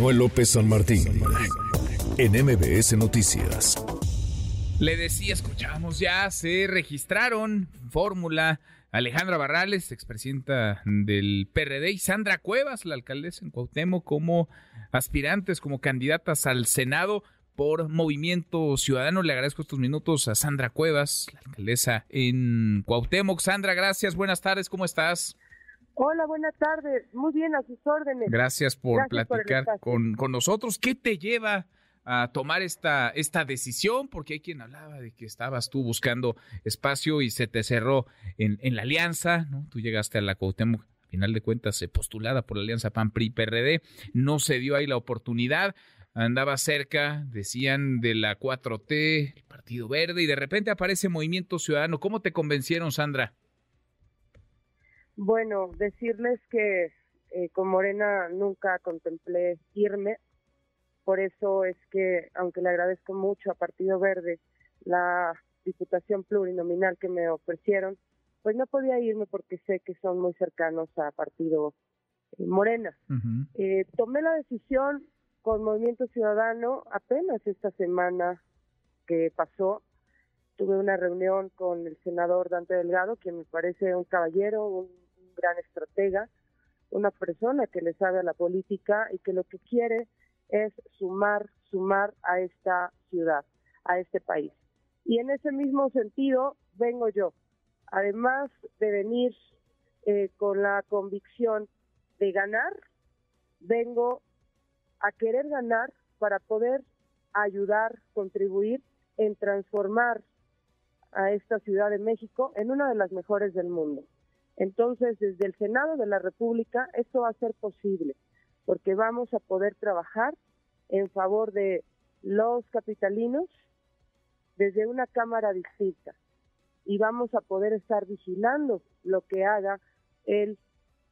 Manuel López San Martín en MBS Noticias. Le decía, escuchamos ya, se registraron fórmula Alejandra Barrales, expresidenta del PRD, y Sandra Cuevas, la alcaldesa en Cuauhtémoc, como aspirantes, como candidatas al Senado por Movimiento Ciudadano. Le agradezco estos minutos a Sandra Cuevas, la alcaldesa en Cuauhtémoc. Sandra, gracias, buenas tardes, ¿cómo estás? Hola, buenas tardes. Muy bien, a sus órdenes. Gracias por platicar con, con nosotros. ¿Qué te lleva a tomar esta, esta decisión? Porque hay quien hablaba de que estabas tú buscando espacio y se te cerró en, en la alianza, ¿no? Tú llegaste a la Cuauhtémoc, a final de cuentas, postulada por la alianza PAN-PRI-PRD, no se dio ahí la oportunidad, andaba cerca, decían, de la 4T, el Partido Verde, y de repente aparece Movimiento Ciudadano. ¿Cómo te convencieron, Sandra? Bueno, decirles que eh, con Morena nunca contemplé irme, por eso es que, aunque le agradezco mucho a Partido Verde la diputación plurinominal que me ofrecieron, pues no podía irme porque sé que son muy cercanos a Partido eh, Morena. eh, tomé la decisión con Movimiento Ciudadano apenas esta semana que pasó. Tuve una reunión con el senador Dante Delgado, quien me parece un caballero, un, un gran estratega, una persona que le sabe a la política y que lo que quiere es sumar, sumar a esta ciudad, a este país. Y en ese mismo sentido vengo yo, además de venir eh, con la convicción de ganar, vengo a querer ganar para poder ayudar, contribuir en transformar a esta Ciudad de México en una de las mejores del mundo. Entonces, desde el Senado de la República, esto va a ser posible, porque vamos a poder trabajar en favor de los capitalinos desde una Cámara distinta y vamos a poder estar vigilando lo que haga el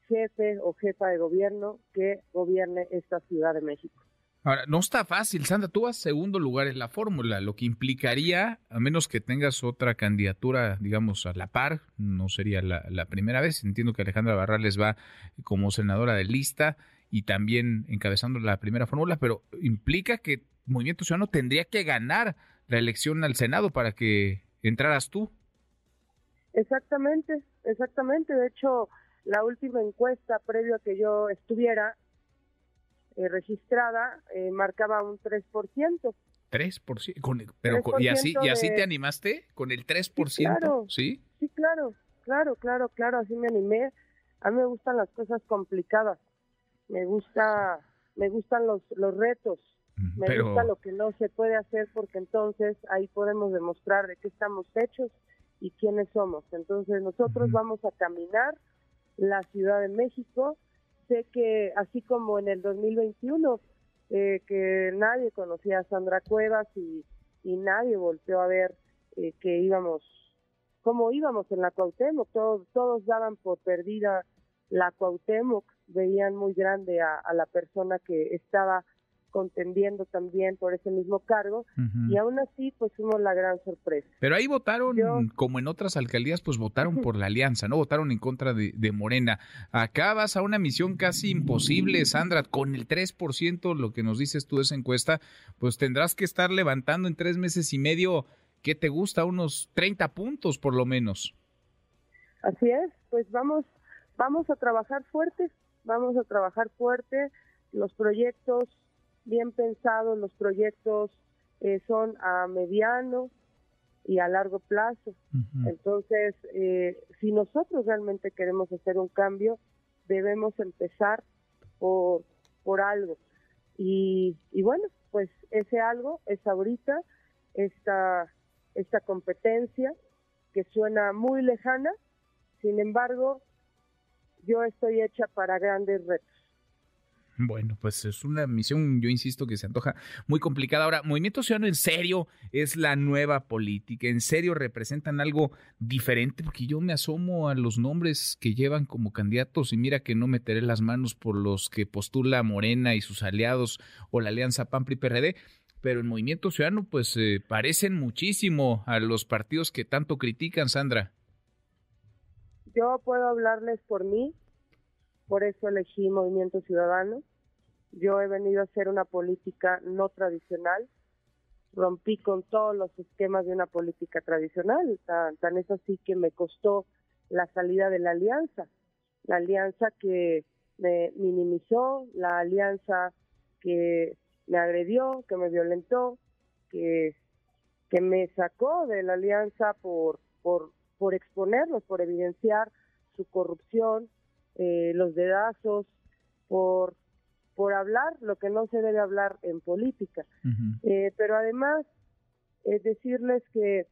jefe o jefa de gobierno que gobierne esta Ciudad de México. Ahora, no está fácil, Sandra, tú vas segundo lugar en la fórmula, lo que implicaría, a menos que tengas otra candidatura, digamos, a la par, no sería la, la primera vez, entiendo que Alejandra Barrales va como senadora de lista y también encabezando la primera fórmula, pero implica que Movimiento Ciudadano tendría que ganar la elección al Senado para que entraras tú. Exactamente, exactamente, de hecho, la última encuesta previo a que yo estuviera eh, registrada eh, marcaba un 3%. 3%, con, pero 3 y así y así de... te animaste con el 3%, sí claro, ¿sí? Sí, claro, claro, claro, claro, así me animé. A mí me gustan las cosas complicadas. Me gusta me gustan los los retos. Me pero... gusta lo que no se puede hacer porque entonces ahí podemos demostrar de qué estamos hechos y quiénes somos. Entonces nosotros uh -huh. vamos a caminar la Ciudad de México sé que así como en el 2021, eh, que nadie conocía a Sandra Cuevas y, y nadie volteó a ver eh, que íbamos, cómo íbamos en la Cuauhtémoc, todos, todos daban por perdida la Cuauhtémoc, veían muy grande a, a la persona que estaba contendiendo también por ese mismo cargo uh -huh. y aún así pues fuimos la gran sorpresa. Pero ahí votaron, Yo, como en otras alcaldías, pues votaron por la alianza, ¿no? Votaron en contra de, de, Morena. Acá vas a una misión casi imposible, Sandra, con el 3%, lo que nos dices tú de esa encuesta, pues tendrás que estar levantando en tres meses y medio, ¿qué te gusta? Unos 30 puntos por lo menos. Así es, pues vamos, vamos a trabajar fuerte, vamos a trabajar fuerte, los proyectos bien pensados, los proyectos eh, son a mediano y a largo plazo. Uh -huh. Entonces, eh, si nosotros realmente queremos hacer un cambio, debemos empezar por, por algo. Y, y bueno, pues ese algo es ahorita esta, esta competencia que suena muy lejana, sin embargo, yo estoy hecha para grandes retos. Bueno, pues es una misión, yo insisto, que se antoja muy complicada. Ahora, Movimiento Ciudadano en serio es la nueva política, en serio representan algo diferente, porque yo me asomo a los nombres que llevan como candidatos y mira que no meteré las manos por los que postula Morena y sus aliados o la alianza PAN-PRI-PRD, pero en Movimiento Ciudadano pues eh, parecen muchísimo a los partidos que tanto critican, Sandra. Yo puedo hablarles por mí, por eso elegí Movimiento Ciudadano. Yo he venido a hacer una política no tradicional, rompí con todos los esquemas de una política tradicional, tan, tan es así que me costó la salida de la alianza, la alianza que me minimizó, la alianza que me agredió, que me violentó, que, que me sacó de la alianza por, por, por exponerlos, por evidenciar su corrupción, eh, los dedazos, por, por hablar lo que no se debe hablar en política. Eh, pero además, es decirles que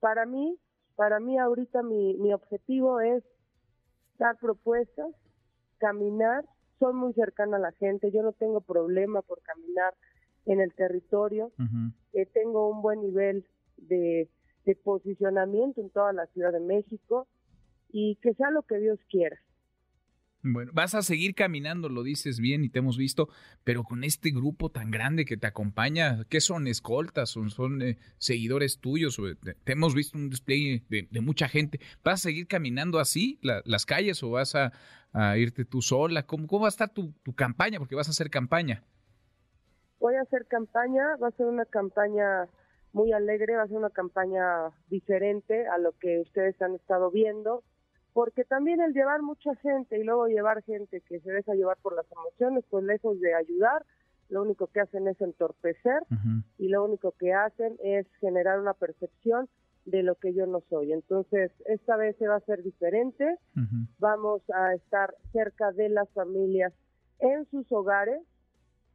para mí, para mí ahorita mi, mi objetivo es dar propuestas, caminar, soy muy cercana a la gente, yo no tengo problema por caminar en el territorio, eh, tengo un buen nivel de, de posicionamiento en toda la Ciudad de México y que sea lo que Dios quiera. Bueno, vas a seguir caminando, lo dices bien y te hemos visto, pero con este grupo tan grande que te acompaña, ¿qué son escoltas? ¿Son, son eh, seguidores tuyos? Te, hemos visto un display de, mucha gente. ¿Vas a seguir caminando así las calles o vas a, irte tú sola? ¿Cómo, ¿Cómo, va a estar tu, tu campaña? Porque vas a hacer campaña. Voy a hacer campaña, va a ser una campaña muy alegre, va a ser una campaña diferente a lo que ustedes han estado viendo porque también el llevar mucha gente y luego llevar gente que se deja llevar por las emociones, pues lejos de ayudar, lo único que hacen es entorpecer y lo único que hacen es generar una percepción de lo que yo no soy. Entonces, esta vez se va a ser diferente, vamos a estar cerca de las familias en sus hogares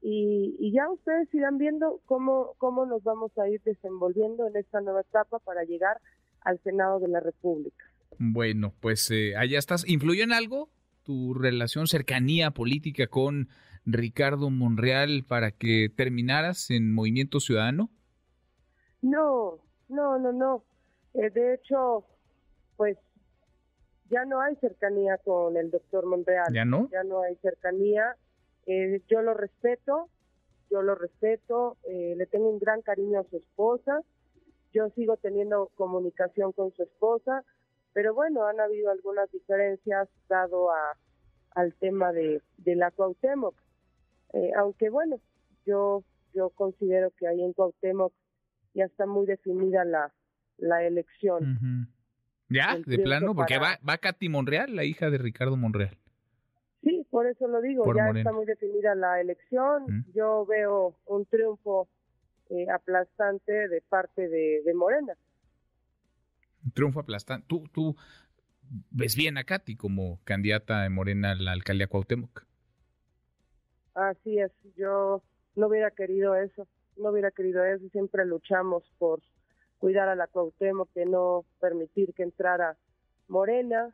y, y, ya ustedes irán viendo cómo, cómo nos vamos a ir desenvolviendo en esta nueva etapa para llegar al Senado de la República. Bueno, pues eh, allá estás. ¿Influyó en algo tu relación, cercanía política con Ricardo Monreal para que terminaras en Movimiento Ciudadano? No, no, no, no. Eh, de hecho, pues ya no hay cercanía con el doctor Monreal. ¿Ya no? Ya no hay cercanía. Eh, yo lo respeto, yo lo respeto, le tengo un gran cariño a su esposa. Yo sigo teniendo comunicación con su esposa pero bueno, han habido algunas diferencias dado a, al tema de, de la Cuauhtémoc. Eh, aunque bueno, yo yo considero que ahí en Cuauhtémoc ya está muy definida la, la elección. Ya, de plano, porque va, va Katy Monreal, la hija de Ricardo Monreal. Sí, por eso lo digo, ya está muy definida la elección. Yo veo un triunfo eh, aplastante de parte de, de Morena triunfo aplastante. ¿Tú, tú ves bien a Katy como candidata de Morena a la alcaldía Cuauhtémoc? Así es, yo no hubiera querido eso, no hubiera querido eso, siempre luchamos por cuidar a la Cuauhtémoc, de no permitir que entrara Morena,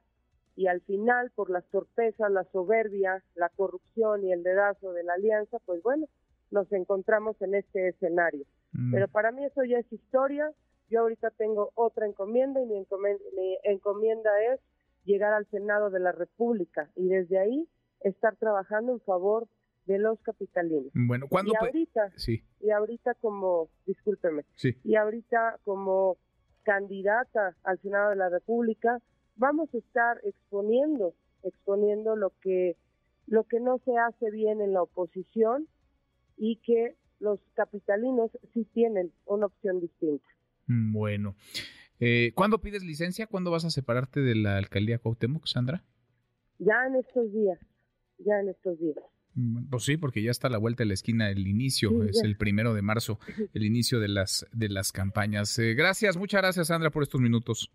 y al final, por las torpezas, la soberbia, la corrupción y el dedazo de la alianza, pues bueno, nos encontramos en este escenario. Mm. Pero para mí eso ya es historia, yo ahorita tengo otra encomienda y mi encomienda, es llegar al Senado de la República y desde ahí estar trabajando en favor de los capitalinos. Bueno, ¿cuándo? Y ahorita, sí. y ahorita como, discúlpeme, sí. y ahorita como candidata al Senado de la República, vamos a estar exponiendo, exponiendo lo que, lo que no se hace bien en la oposición y que los capitalinos sí tienen una opción distinta. Mm, bueno. Eh, ¿Cuándo pides licencia? ¿Cuándo vas a separarte de la alcaldía Cuauhtémoc, Sandra? Ya en estos días, ya en estos días. Mm, pues sí, porque ya está a la vuelta de la esquina el inicio, es el primero de marzo, el inicio de las, de las campañas. Eh, gracias, muchas gracias, Sandra, por estos minutos.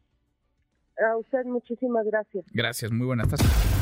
A usted muchísimas gracias. Gracias, muy buenas tardes.